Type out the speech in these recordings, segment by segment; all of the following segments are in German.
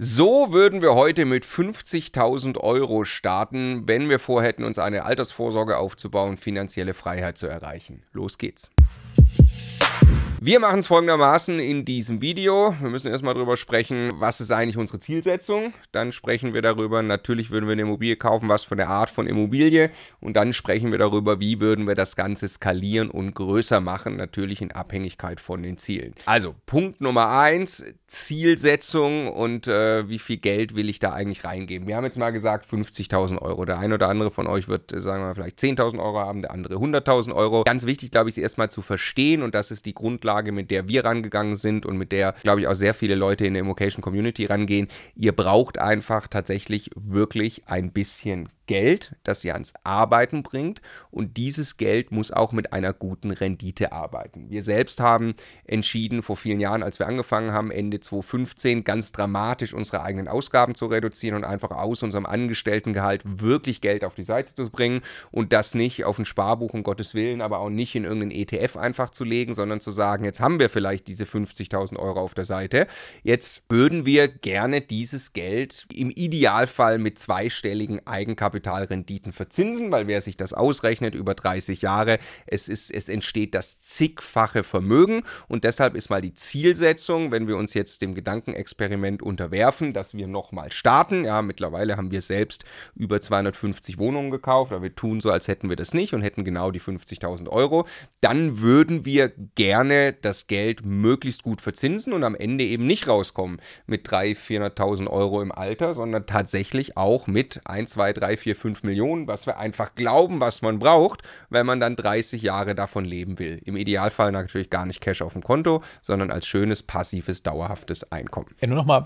So würden wir heute mit 50.000 Euro starten, wenn wir vorhätten, uns eine Altersvorsorge aufzubauen, finanzielle Freiheit zu erreichen. Los geht's. Wir machen es folgendermaßen in diesem Video. Wir müssen erstmal darüber sprechen, was ist eigentlich unsere Zielsetzung. Dann sprechen wir darüber, natürlich würden wir eine Immobilie kaufen, was von der Art von Immobilie. Und dann sprechen wir darüber, wie würden wir das Ganze skalieren und größer machen, natürlich in Abhängigkeit von den Zielen. Also Punkt Nummer eins, Zielsetzung und äh, wie viel Geld will ich da eigentlich reingeben. Wir haben jetzt mal gesagt 50.000 Euro. Der ein oder andere von euch wird, äh, sagen wir mal, vielleicht 10.000 Euro haben, der andere 100.000 Euro. Ganz wichtig, glaube ich, ist erstmal zu verstehen und das ist die Grundlage Grundlage, mit der wir rangegangen sind und mit der, glaube ich, auch sehr viele Leute in der Immocation Community rangehen. Ihr braucht einfach tatsächlich wirklich ein bisschen Geld, das ihr ans Arbeiten bringt. Und dieses Geld muss auch mit einer guten Rendite arbeiten. Wir selbst haben entschieden vor vielen Jahren, als wir angefangen haben, Ende 2015 ganz dramatisch unsere eigenen Ausgaben zu reduzieren und einfach aus unserem Angestelltengehalt wirklich Geld auf die Seite zu bringen. Und das nicht auf ein Sparbuch um Gottes Willen, aber auch nicht in irgendeinen ETF einfach zu legen, sondern zu sagen, jetzt haben wir vielleicht diese 50.000 Euro auf der Seite, jetzt würden wir gerne dieses Geld im Idealfall mit zweistelligen Eigenkapital Kapitalrenditen verzinsen, weil wer sich das ausrechnet über 30 Jahre, es, ist, es entsteht das zigfache Vermögen. Und deshalb ist mal die Zielsetzung, wenn wir uns jetzt dem Gedankenexperiment unterwerfen, dass wir nochmal starten, ja, mittlerweile haben wir selbst über 250 Wohnungen gekauft, aber wir tun so, als hätten wir das nicht und hätten genau die 50.000 Euro, dann würden wir gerne das Geld möglichst gut verzinsen und am Ende eben nicht rauskommen mit 300.000, 400.000 Euro im Alter, sondern tatsächlich auch mit 1, 2, 3, 4, 5 Millionen, was wir einfach glauben, was man braucht, wenn man dann 30 Jahre davon leben will. Im Idealfall natürlich gar nicht Cash auf dem Konto, sondern als schönes, passives, dauerhaftes Einkommen. Ja, nur nochmal,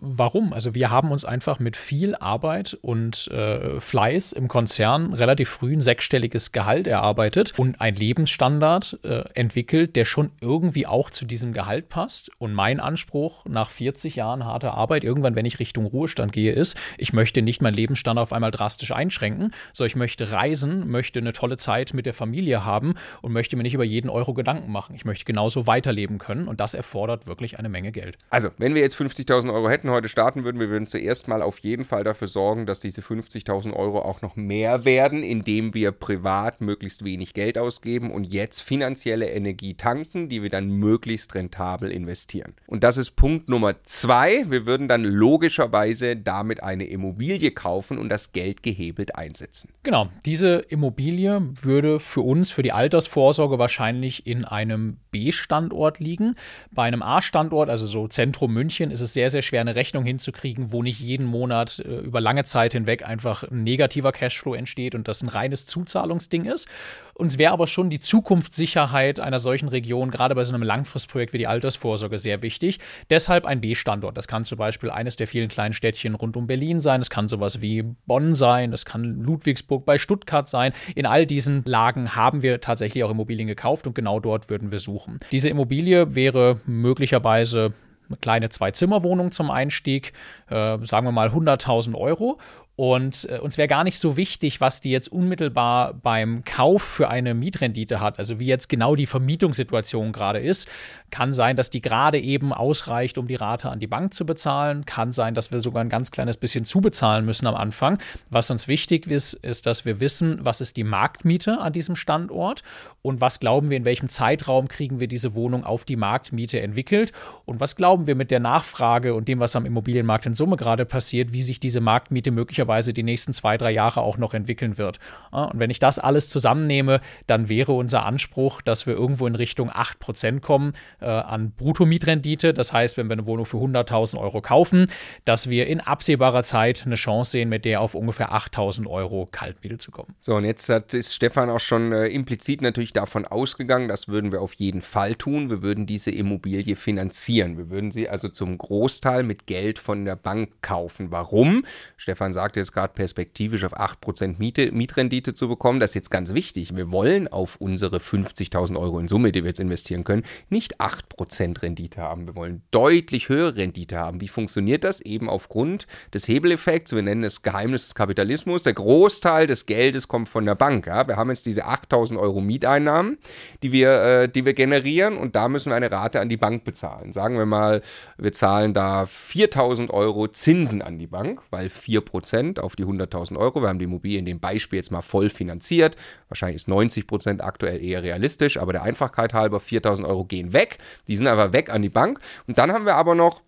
warum? Also wir haben uns einfach mit viel Arbeit und äh, Fleiß im Konzern relativ früh ein sechsstelliges Gehalt erarbeitet und ein Lebensstandard äh, entwickelt, der schon irgendwie auch zu diesem Gehalt passt. Und mein Anspruch nach 40 Jahren harter Arbeit, irgendwann, wenn ich Richtung Ruhestand gehe, ist, ich möchte nicht mein Lebensstandard auf einmal drastisch drastisch einschränken, sondern ich möchte reisen, möchte eine tolle Zeit mit der Familie haben und möchte mir nicht über jeden Euro Gedanken machen. Ich möchte genauso weiterleben können und das erfordert wirklich eine Menge Geld. Also, wenn wir jetzt 50.000 Euro hätten, heute starten würden, wir würden zuerst mal auf jeden Fall dafür sorgen, dass diese 50.000 Euro auch noch mehr werden, indem wir privat möglichst wenig Geld ausgeben und jetzt finanzielle Energie tanken, die wir dann möglichst rentabel investieren. Und das ist Punkt Nummer zwei. Wir würden dann logischerweise damit eine Immobilie kaufen und das Geld gehebelt einsetzen. Genau, diese Immobilie würde für uns, für die Altersvorsorge wahrscheinlich in einem B-Standort liegen. Bei einem A-Standort, also so Zentrum München, ist es sehr, sehr schwer, eine Rechnung hinzukriegen, wo nicht jeden Monat äh, über lange Zeit hinweg einfach ein negativer Cashflow entsteht und das ein reines Zuzahlungsding ist. Uns wäre aber schon die Zukunftssicherheit einer solchen Region, gerade bei so einem Langfristprojekt wie die Altersvorsorge, sehr wichtig. Deshalb ein B-Standort. Das kann zum Beispiel eines der vielen kleinen Städtchen rund um Berlin sein. Es kann sowas wie Bonn sein. Das kann Ludwigsburg bei Stuttgart sein. In all diesen Lagen haben wir tatsächlich auch Immobilien gekauft und genau dort würden wir suchen. Diese Immobilie wäre möglicherweise eine kleine Zwei-Zimmer-Wohnung zum Einstieg, äh, sagen wir mal 100.000 Euro. Und äh, uns wäre gar nicht so wichtig, was die jetzt unmittelbar beim Kauf für eine Mietrendite hat, also wie jetzt genau die Vermietungssituation gerade ist. Kann sein, dass die gerade eben ausreicht, um die Rate an die Bank zu bezahlen. Kann sein, dass wir sogar ein ganz kleines bisschen zubezahlen müssen am Anfang. Was uns wichtig ist, ist, dass wir wissen, was ist die Marktmiete an diesem Standort und was glauben wir, in welchem Zeitraum kriegen wir diese Wohnung auf die Marktmiete entwickelt und was glauben wir mit der Nachfrage und dem, was am Immobilienmarkt in Summe gerade passiert, wie sich diese Marktmiete möglicherweise die nächsten zwei, drei Jahre auch noch entwickeln wird. Und wenn ich das alles zusammennehme, dann wäre unser Anspruch, dass wir irgendwo in Richtung 8% kommen äh, an Bruttomietrendite. Das heißt, wenn wir eine Wohnung für 100.000 Euro kaufen, dass wir in absehbarer Zeit eine Chance sehen, mit der auf ungefähr 8.000 Euro Kaltmiete zu kommen. So, und jetzt hat, ist Stefan auch schon äh, implizit natürlich davon ausgegangen, das würden wir auf jeden Fall tun. Wir würden diese Immobilie finanzieren. Wir würden sie also zum Großteil mit Geld von der Bank kaufen. Warum? Stefan sagte jetzt gerade perspektivisch auf 8% Miete, Mietrendite zu bekommen. Das ist jetzt ganz wichtig. Wir wollen auf unsere 50.000 Euro in Summe, die wir jetzt investieren können, nicht 8 8% Rendite haben. Wir wollen deutlich höhere Rendite haben. Wie funktioniert das? Eben aufgrund des Hebeleffekts. Wir nennen es Geheimnis des Kapitalismus. Der Großteil des Geldes kommt von der Bank. Ja? Wir haben jetzt diese 8000 Euro Mieteinnahmen, die wir, äh, die wir generieren und da müssen wir eine Rate an die Bank bezahlen. Sagen wir mal, wir zahlen da 4000 Euro Zinsen an die Bank, weil 4% auf die 100.000 Euro, wir haben die Immobilie in dem Beispiel jetzt mal voll finanziert. Wahrscheinlich ist 90% aktuell eher realistisch, aber der Einfachkeit halber 4000 Euro gehen weg. Die sind aber weg an die Bank. Und dann haben wir aber noch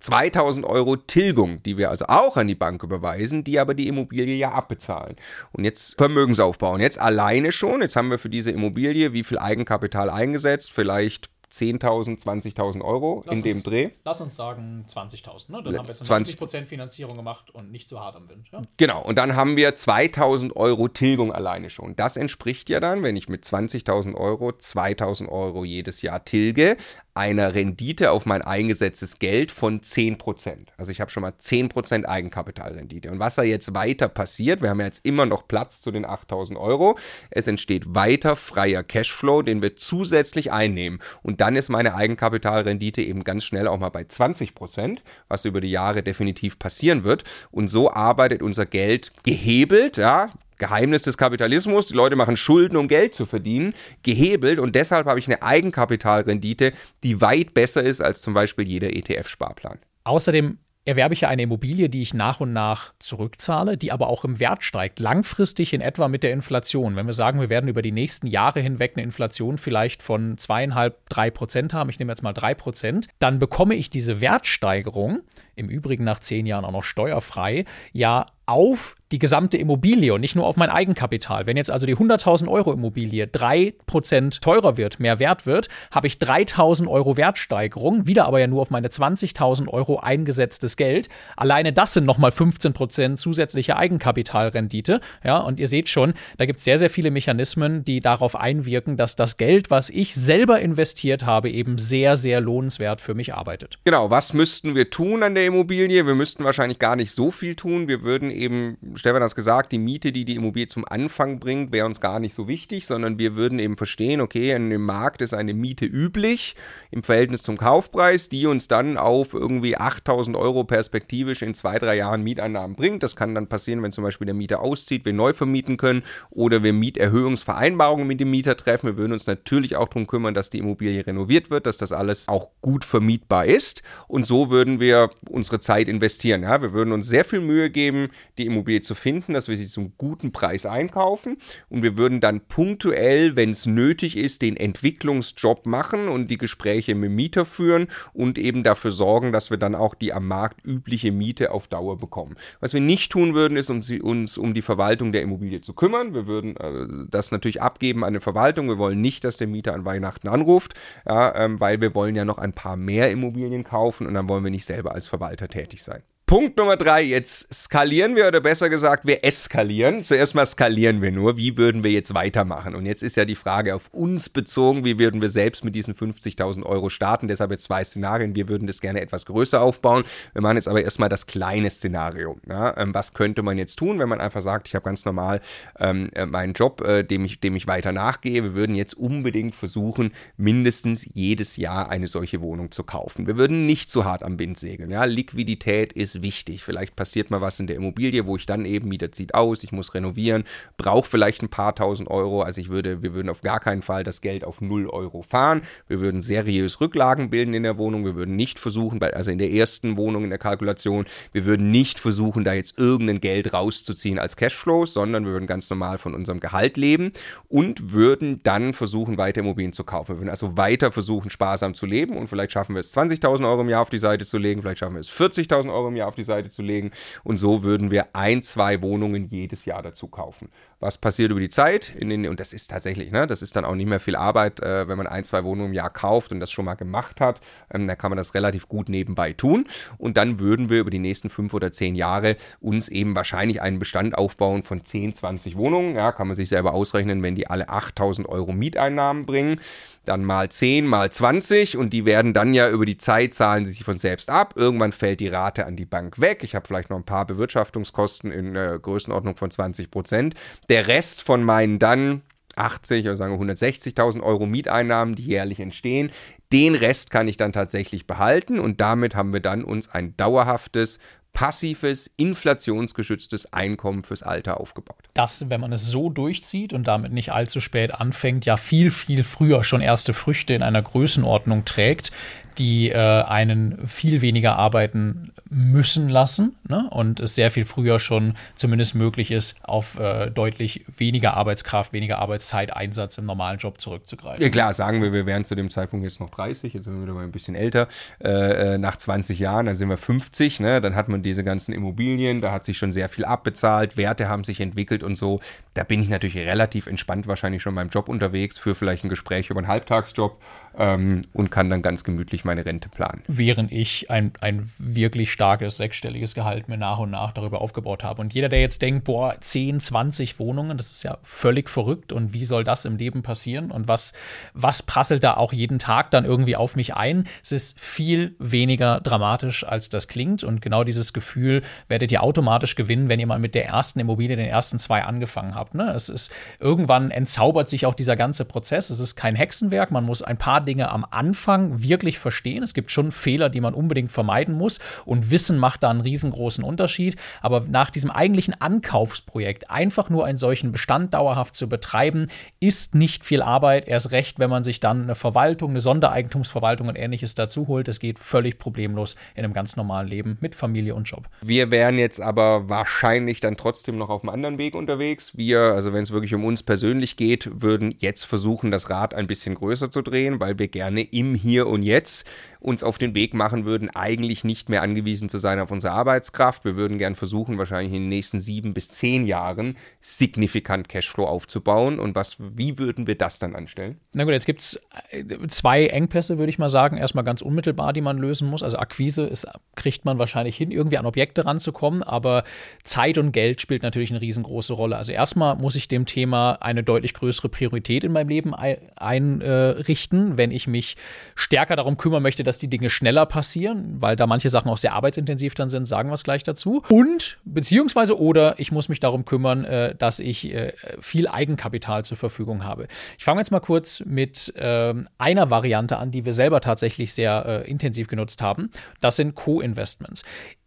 2000 Euro Tilgung, die wir also auch an die Bank überweisen, die aber die Immobilie ja abbezahlen. Und jetzt Vermögensaufbau. Und jetzt alleine schon, jetzt haben wir für diese Immobilie wie viel Eigenkapital eingesetzt? Vielleicht 10.000, 20.000 Euro lass in uns, dem Dreh. Lass uns sagen 20.000. Ne? Dann haben wir jetzt 20% Finanzierung gemacht und nicht so hart am Wind. Ja? Genau, und dann haben wir 2.000 Euro Tilgung alleine schon. Das entspricht ja dann, wenn ich mit 20.000 Euro 2.000 Euro jedes Jahr tilge, einer Rendite auf mein eingesetztes Geld von 10%. Also ich habe schon mal 10% Eigenkapitalrendite. Und was da jetzt weiter passiert, wir haben ja jetzt immer noch Platz zu den 8000 Euro, es entsteht weiter freier Cashflow, den wir zusätzlich einnehmen. Und dann ist meine Eigenkapitalrendite eben ganz schnell auch mal bei 20%, was über die Jahre definitiv passieren wird. Und so arbeitet unser Geld gehebelt, ja, Geheimnis des Kapitalismus, die Leute machen Schulden, um Geld zu verdienen, gehebelt und deshalb habe ich eine Eigenkapitalrendite, die weit besser ist als zum Beispiel jeder ETF-Sparplan. Außerdem erwerbe ich ja eine Immobilie, die ich nach und nach zurückzahle, die aber auch im Wert steigt, langfristig in etwa mit der Inflation. Wenn wir sagen, wir werden über die nächsten Jahre hinweg eine Inflation vielleicht von zweieinhalb, drei Prozent haben, ich nehme jetzt mal drei Prozent, dann bekomme ich diese Wertsteigerung, im Übrigen nach zehn Jahren auch noch steuerfrei, ja auf die gesamte Immobilie und nicht nur auf mein Eigenkapital. Wenn jetzt also die 100.000 Euro Immobilie 3% teurer wird, mehr wert wird, habe ich 3.000 Euro Wertsteigerung, wieder aber ja nur auf meine 20.000 Euro eingesetztes Geld. Alleine das sind nochmal 15% zusätzliche Eigenkapitalrendite. Ja, und ihr seht schon, da gibt es sehr, sehr viele Mechanismen, die darauf einwirken, dass das Geld, was ich selber investiert habe, eben sehr, sehr lohnenswert für mich arbeitet. Genau, was müssten wir tun an der Immobilie? Wir müssten wahrscheinlich gar nicht so viel tun. Wir würden eben, Stefan hat es gesagt, die Miete, die die Immobilie zum Anfang bringt, wäre uns gar nicht so wichtig, sondern wir würden eben verstehen, okay, in dem Markt ist eine Miete üblich im Verhältnis zum Kaufpreis, die uns dann auf irgendwie 8000 Euro perspektivisch in zwei, drei Jahren Mieteinnahmen bringt. Das kann dann passieren, wenn zum Beispiel der Mieter auszieht, wir neu vermieten können oder wir Mieterhöhungsvereinbarungen mit dem Mieter treffen. Wir würden uns natürlich auch darum kümmern, dass die Immobilie renoviert wird, dass das alles auch gut vermietbar ist. Und so würden wir unsere Zeit investieren. Ja, wir würden uns sehr viel Mühe geben, die Immobilie zu finden, dass wir sie zum guten Preis einkaufen. Und wir würden dann punktuell, wenn es nötig ist, den Entwicklungsjob machen und die Gespräche mit Mieter führen und eben dafür sorgen, dass wir dann auch die am Markt übliche Miete auf Dauer bekommen. Was wir nicht tun würden, ist, um sie, uns um die Verwaltung der Immobilie zu kümmern. Wir würden äh, das natürlich abgeben an eine Verwaltung. Wir wollen nicht, dass der Mieter an Weihnachten anruft, ja, ähm, weil wir wollen ja noch ein paar mehr Immobilien kaufen und dann wollen wir nicht selber als Verwalter tätig sein. Punkt Nummer drei, jetzt skalieren wir oder besser gesagt, wir eskalieren. Zuerst mal skalieren wir nur. Wie würden wir jetzt weitermachen? Und jetzt ist ja die Frage auf uns bezogen, wie würden wir selbst mit diesen 50.000 Euro starten? Deshalb jetzt zwei Szenarien. Wir würden das gerne etwas größer aufbauen. Wir machen jetzt aber erstmal das kleine Szenario. Ja, ähm, was könnte man jetzt tun, wenn man einfach sagt, ich habe ganz normal ähm, äh, meinen Job, äh, dem, ich, dem ich weiter nachgehe. Wir würden jetzt unbedingt versuchen, mindestens jedes Jahr eine solche Wohnung zu kaufen. Wir würden nicht zu hart am Wind segeln. Ja, Liquidität ist wichtig. Vielleicht passiert mal was in der Immobilie, wo ich dann eben, Mieter zieht aus, ich muss renovieren, brauche vielleicht ein paar tausend Euro. Also ich würde, wir würden auf gar keinen Fall das Geld auf 0 Euro fahren. Wir würden seriös Rücklagen bilden in der Wohnung. Wir würden nicht versuchen, also in der ersten Wohnung in der Kalkulation, wir würden nicht versuchen, da jetzt irgendein Geld rauszuziehen als Cashflows, sondern wir würden ganz normal von unserem Gehalt leben und würden dann versuchen, weiter Immobilien zu kaufen. Wir würden also weiter versuchen, sparsam zu leben und vielleicht schaffen wir es 20.000 Euro im Jahr auf die Seite zu legen, vielleicht schaffen wir es 40.000 Euro im Jahr auf die Seite zu legen. Und so würden wir ein, zwei Wohnungen jedes Jahr dazu kaufen. Was passiert über die Zeit? Den, und das ist tatsächlich, ne, das ist dann auch nicht mehr viel Arbeit, äh, wenn man ein, zwei Wohnungen im Jahr kauft und das schon mal gemacht hat. Ähm, dann kann man das relativ gut nebenbei tun. Und dann würden wir über die nächsten fünf oder zehn Jahre uns eben wahrscheinlich einen Bestand aufbauen von 10, 20 Wohnungen. Ja, kann man sich selber ausrechnen, wenn die alle 8000 Euro Mieteinnahmen bringen dann mal 10, mal 20 und die werden dann ja über die Zeit zahlen sie sich von selbst ab. Irgendwann fällt die Rate an die Bank weg. Ich habe vielleicht noch ein paar Bewirtschaftungskosten in äh, Größenordnung von 20 Prozent. Der Rest von meinen dann 80 oder sagen wir 160.000 Euro Mieteinnahmen, die jährlich entstehen, den Rest kann ich dann tatsächlich behalten und damit haben wir dann uns ein dauerhaftes passives, inflationsgeschütztes Einkommen fürs Alter aufgebaut. Das, wenn man es so durchzieht und damit nicht allzu spät anfängt, ja viel, viel früher schon erste Früchte in einer Größenordnung trägt, die äh, einen viel weniger arbeiten müssen lassen ne? und es sehr viel früher schon zumindest möglich ist, auf äh, deutlich weniger Arbeitskraft, weniger Arbeitszeiteinsatz im normalen Job zurückzugreifen. Ja klar, sagen wir, wir wären zu dem Zeitpunkt jetzt noch 30, jetzt sind wir wieder mal ein bisschen älter, äh, äh nach 20 Jahren, dann sind wir 50, ne? dann hat man diese ganzen Immobilien, da hat sich schon sehr viel abbezahlt, Werte haben sich entwickelt und so. Da bin ich natürlich relativ entspannt wahrscheinlich schon meinem Job unterwegs, für vielleicht ein Gespräch über einen Halbtagsjob ähm, und kann dann ganz gemütlich meine Rente planen. Während ich ein, ein wirklich starkes sechsstelliges Gehalt mir nach und nach darüber aufgebaut habe. Und jeder, der jetzt denkt, boah, 10, 20 Wohnungen, das ist ja völlig verrückt und wie soll das im Leben passieren und was, was prasselt da auch jeden Tag dann irgendwie auf mich ein? Es ist viel weniger dramatisch, als das klingt und genau dieses Gefühl werdet ihr automatisch gewinnen, wenn ihr mal mit der ersten Immobilie, den ersten zwei angefangen habt. Ne? Es ist irgendwann entzaubert sich auch dieser ganze Prozess. Es ist kein Hexenwerk, man muss ein paar Dinge am Anfang wirklich verstehen. Es gibt schon Fehler, die man unbedingt vermeiden muss und Wissen macht da einen riesengroßen Unterschied. Aber nach diesem eigentlichen Ankaufsprojekt einfach nur einen solchen Bestand dauerhaft zu betreiben, ist nicht viel Arbeit. Erst recht, wenn man sich dann eine Verwaltung, eine Sondereigentumsverwaltung und ähnliches dazu holt. Das geht völlig problemlos in einem ganz normalen Leben mit Familie und Job. Wir wären jetzt aber wahrscheinlich dann trotzdem noch auf einem anderen Weg unterwegs. Wir, also wenn es wirklich um uns persönlich geht, würden jetzt versuchen, das Rad ein bisschen größer zu drehen, weil wir gerne im Hier und Jetzt uns auf den Weg machen würden, eigentlich nicht mehr angewiesen zu sein auf unsere Arbeitskraft. Wir würden gern versuchen, wahrscheinlich in den nächsten sieben bis zehn Jahren signifikant Cashflow aufzubauen. Und was, wie würden wir das dann anstellen? Na gut, jetzt gibt es äh, zwei Engpässe, würde ich mal sagen. Erstmal ganz unmittelbar, die man lösen muss. Also Akquise ist, kriegt man wahrscheinlich hin, irgendwie an Objekte ranzukommen, aber Zeit und Geld spielt natürlich eine riesengroße Rolle. Also erstmal muss ich dem Thema eine deutlich größere Priorität in meinem Leben einrichten, wenn ich mich stärker darum kümmern möchte, dass die Dinge schneller passieren, weil da manche Sachen auch sehr arbeitsintensiv dann sind, sagen wir es gleich dazu. Und beziehungsweise oder ich muss mich darum kümmern, äh, dass ich äh, viel Eigenkapital zur Verfügung habe. Ich fange jetzt mal kurz mit äh, einer Variante an, die wir selber tatsächlich sehr äh, intensiv genutzt haben. Das sind Co-Investments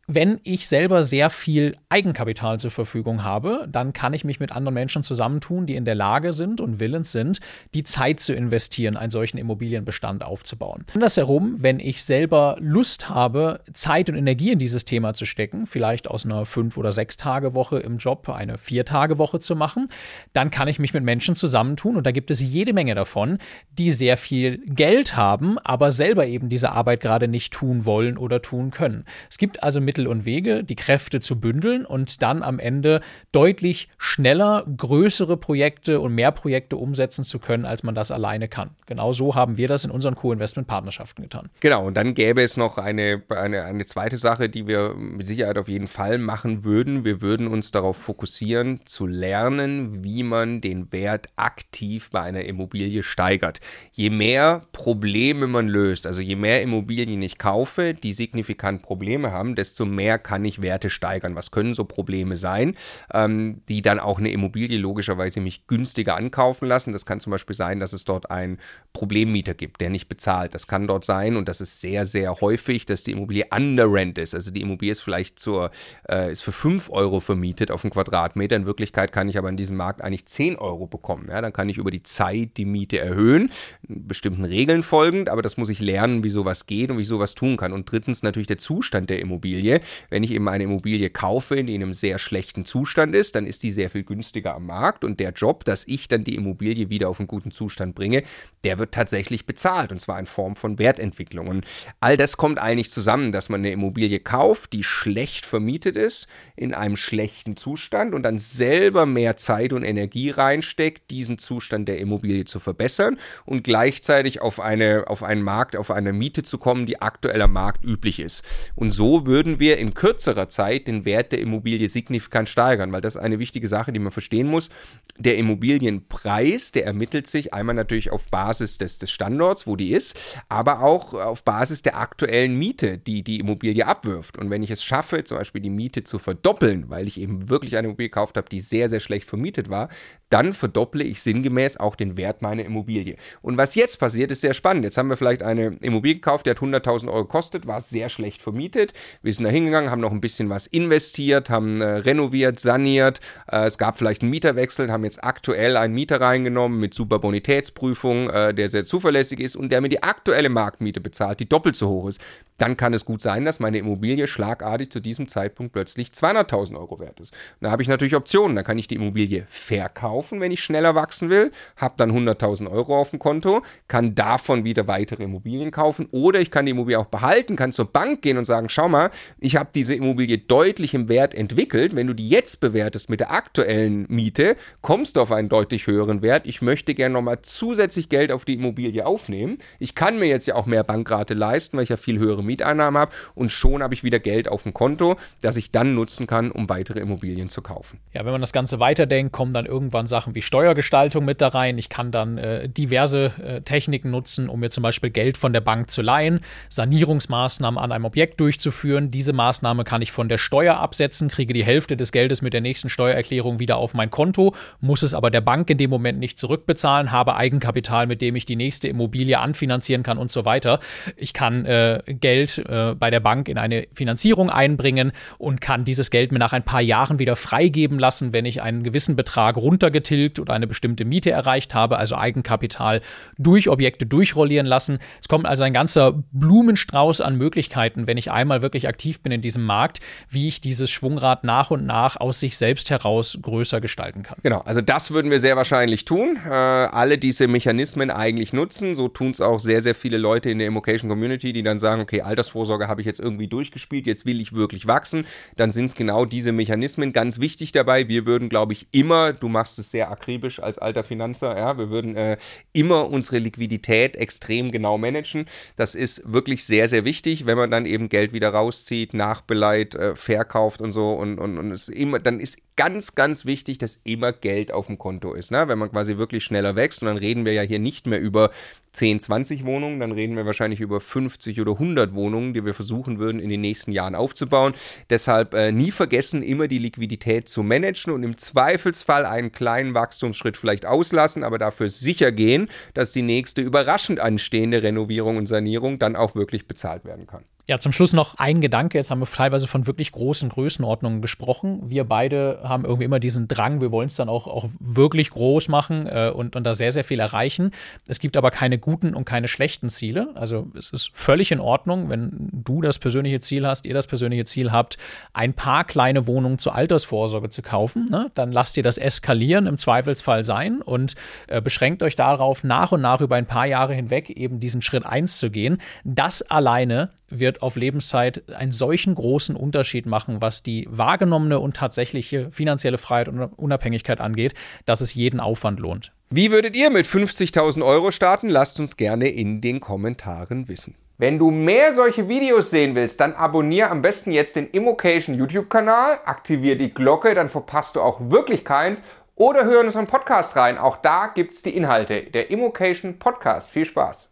wenn ich selber sehr viel Eigenkapital zur Verfügung habe, dann kann ich mich mit anderen Menschen zusammentun, die in der Lage sind und willens sind, die Zeit zu investieren, einen solchen Immobilienbestand aufzubauen. Andersherum, wenn ich selber Lust habe, Zeit und Energie in dieses Thema zu stecken, vielleicht aus einer fünf oder sechs Tage Woche im Job eine vier Tage Woche zu machen, dann kann ich mich mit Menschen zusammentun und da gibt es jede Menge davon, die sehr viel Geld haben, aber selber eben diese Arbeit gerade nicht tun wollen oder tun können. Es gibt also Mittel Mittel und Wege, die Kräfte zu bündeln und dann am Ende deutlich schneller größere Projekte und mehr Projekte umsetzen zu können, als man das alleine kann. Genau so haben wir das in unseren Co-Investment-Partnerschaften getan. Genau, und dann gäbe es noch eine, eine, eine zweite Sache, die wir mit Sicherheit auf jeden Fall machen würden. Wir würden uns darauf fokussieren, zu lernen, wie man den Wert aktiv bei einer Immobilie steigert. Je mehr Probleme man löst, also je mehr Immobilien ich kaufe, die signifikant Probleme haben, desto mehr kann ich Werte steigern. Was können so Probleme sein, ähm, die dann auch eine Immobilie logischerweise mich günstiger ankaufen lassen? Das kann zum Beispiel sein, dass es dort einen Problemmieter gibt, der nicht bezahlt. Das kann dort sein und das ist sehr, sehr häufig, dass die Immobilie under rent ist. Also die Immobilie ist vielleicht zur, äh, ist für 5 Euro vermietet auf einen Quadratmeter. In Wirklichkeit kann ich aber in diesem Markt eigentlich 10 Euro bekommen. Ja, dann kann ich über die Zeit die Miete erhöhen, bestimmten Regeln folgend, aber das muss ich lernen, wie sowas geht und wie ich sowas tun kann. Und drittens natürlich der Zustand der Immobilie wenn ich eben eine Immobilie kaufe, die in einem sehr schlechten Zustand ist, dann ist die sehr viel günstiger am Markt und der Job, dass ich dann die Immobilie wieder auf einen guten Zustand bringe, der wird tatsächlich bezahlt und zwar in Form von Wertentwicklung. Und all das kommt eigentlich zusammen, dass man eine Immobilie kauft, die schlecht vermietet ist, in einem schlechten Zustand und dann selber mehr Zeit und Energie reinsteckt, diesen Zustand der Immobilie zu verbessern und gleichzeitig auf, eine, auf einen Markt, auf eine Miete zu kommen, die aktuell am Markt üblich ist. Und so würden wir in kürzerer Zeit den Wert der Immobilie signifikant steigern, weil das ist eine wichtige Sache, die man verstehen muss. Der Immobilienpreis, der ermittelt sich einmal natürlich auf Basis des, des Standorts, wo die ist, aber auch auf Basis der aktuellen Miete, die die Immobilie abwirft. Und wenn ich es schaffe, zum Beispiel die Miete zu verdoppeln, weil ich eben wirklich eine Immobilie gekauft habe, die sehr, sehr schlecht vermietet war, dann verdopple ich sinngemäß auch den Wert meiner Immobilie. Und was jetzt passiert, ist sehr spannend. Jetzt haben wir vielleicht eine Immobilie gekauft, die hat 100.000 Euro gekostet, war sehr schlecht vermietet. Wir sind hingegangen, haben noch ein bisschen was investiert, haben äh, renoviert, saniert. Äh, es gab vielleicht einen Mieterwechsel, haben jetzt aktuell einen Mieter reingenommen mit super Bonitätsprüfung, äh, der sehr zuverlässig ist und der mir die aktuelle Marktmiete bezahlt, die doppelt so hoch ist. Dann kann es gut sein, dass meine Immobilie schlagartig zu diesem Zeitpunkt plötzlich 200.000 Euro wert ist. Da habe ich natürlich Optionen. Da kann ich die Immobilie verkaufen, wenn ich schneller wachsen will, habe dann 100.000 Euro auf dem Konto, kann davon wieder weitere Immobilien kaufen oder ich kann die Immobilie auch behalten, kann zur Bank gehen und sagen, schau mal, ich habe diese Immobilie deutlich im Wert entwickelt. Wenn du die jetzt bewertest mit der aktuellen Miete, kommst du auf einen deutlich höheren Wert. Ich möchte gerne nochmal zusätzlich Geld auf die Immobilie aufnehmen. Ich kann mir jetzt ja auch mehr Bankrate leisten, weil ich ja viel höhere Mieteinnahmen habe und schon habe ich wieder Geld auf dem Konto, das ich dann nutzen kann, um weitere Immobilien zu kaufen. Ja, wenn man das Ganze weiterdenkt, kommen dann irgendwann Sachen wie Steuergestaltung mit da rein. Ich kann dann äh, diverse äh, Techniken nutzen, um mir zum Beispiel Geld von der Bank zu leihen, Sanierungsmaßnahmen an einem Objekt durchzuführen. Diese Maßnahme kann ich von der Steuer absetzen, kriege die Hälfte des Geldes mit der nächsten Steuererklärung wieder auf mein Konto, muss es aber der Bank in dem Moment nicht zurückbezahlen, habe Eigenkapital, mit dem ich die nächste Immobilie anfinanzieren kann und so weiter. Ich kann äh, Geld äh, bei der Bank in eine Finanzierung einbringen und kann dieses Geld mir nach ein paar Jahren wieder freigeben lassen, wenn ich einen gewissen Betrag runtergetilgt oder eine bestimmte Miete erreicht habe, also Eigenkapital durch Objekte durchrollieren lassen. Es kommt also ein ganzer Blumenstrauß an Möglichkeiten, wenn ich einmal wirklich aktiv bin in diesem Markt, wie ich dieses Schwungrad nach und nach aus sich selbst heraus größer gestalten kann. Genau, also das würden wir sehr wahrscheinlich tun. Äh, alle diese Mechanismen eigentlich nutzen. So tun es auch sehr, sehr viele Leute in der Immocation Community, die dann sagen, okay, Altersvorsorge habe ich jetzt irgendwie durchgespielt, jetzt will ich wirklich wachsen. Dann sind es genau diese Mechanismen. Ganz wichtig dabei, wir würden, glaube ich, immer, du machst es sehr akribisch als alter Finanzer, ja, wir würden äh, immer unsere Liquidität extrem genau managen. Das ist wirklich sehr, sehr wichtig, wenn man dann eben Geld wieder rauszieht, nachbeleiht, äh, verkauft und so und, und, und es immer, dann ist ganz, ganz wichtig, dass immer Geld auf dem Konto ist. Ne? Wenn man quasi wirklich schneller wächst, und dann reden wir ja hier nicht mehr über 10, 20 Wohnungen, dann reden wir wahrscheinlich über 50 oder 100 Wohnungen, die wir versuchen würden in den nächsten Jahren aufzubauen. Deshalb äh, nie vergessen, immer die Liquidität zu managen und im Zweifelsfall einen kleinen Wachstumsschritt vielleicht auslassen, aber dafür sicher gehen, dass die nächste überraschend anstehende Renovierung und Sanierung dann auch wirklich bezahlt werden kann. Ja, zum Schluss noch ein Gedanke. Jetzt haben wir teilweise von wirklich großen Größenordnungen gesprochen. Wir beide haben irgendwie immer diesen Drang, wir wollen es dann auch, auch wirklich groß machen äh, und, und da sehr, sehr viel erreichen. Es gibt aber keine guten und keine schlechten Ziele. Also es ist völlig in Ordnung, wenn du das persönliche Ziel hast, ihr das persönliche Ziel habt, ein paar kleine Wohnungen zur Altersvorsorge zu kaufen. Ne? Dann lasst ihr das eskalieren, im Zweifelsfall sein und äh, beschränkt euch darauf, nach und nach über ein paar Jahre hinweg eben diesen Schritt eins zu gehen. Das alleine wird auf Lebenszeit einen solchen großen Unterschied machen, was die wahrgenommene und tatsächliche finanzielle Freiheit und Unabhängigkeit angeht, dass es jeden Aufwand lohnt. Wie würdet ihr mit 50.000 Euro starten? Lasst uns gerne in den Kommentaren wissen. Wenn du mehr solche Videos sehen willst, dann abonniere am besten jetzt den Immocation YouTube-Kanal, aktiviere die Glocke, dann verpasst du auch wirklich keins oder hör in unseren Podcast rein. Auch da gibt es die Inhalte. Der Immocation Podcast. Viel Spaß!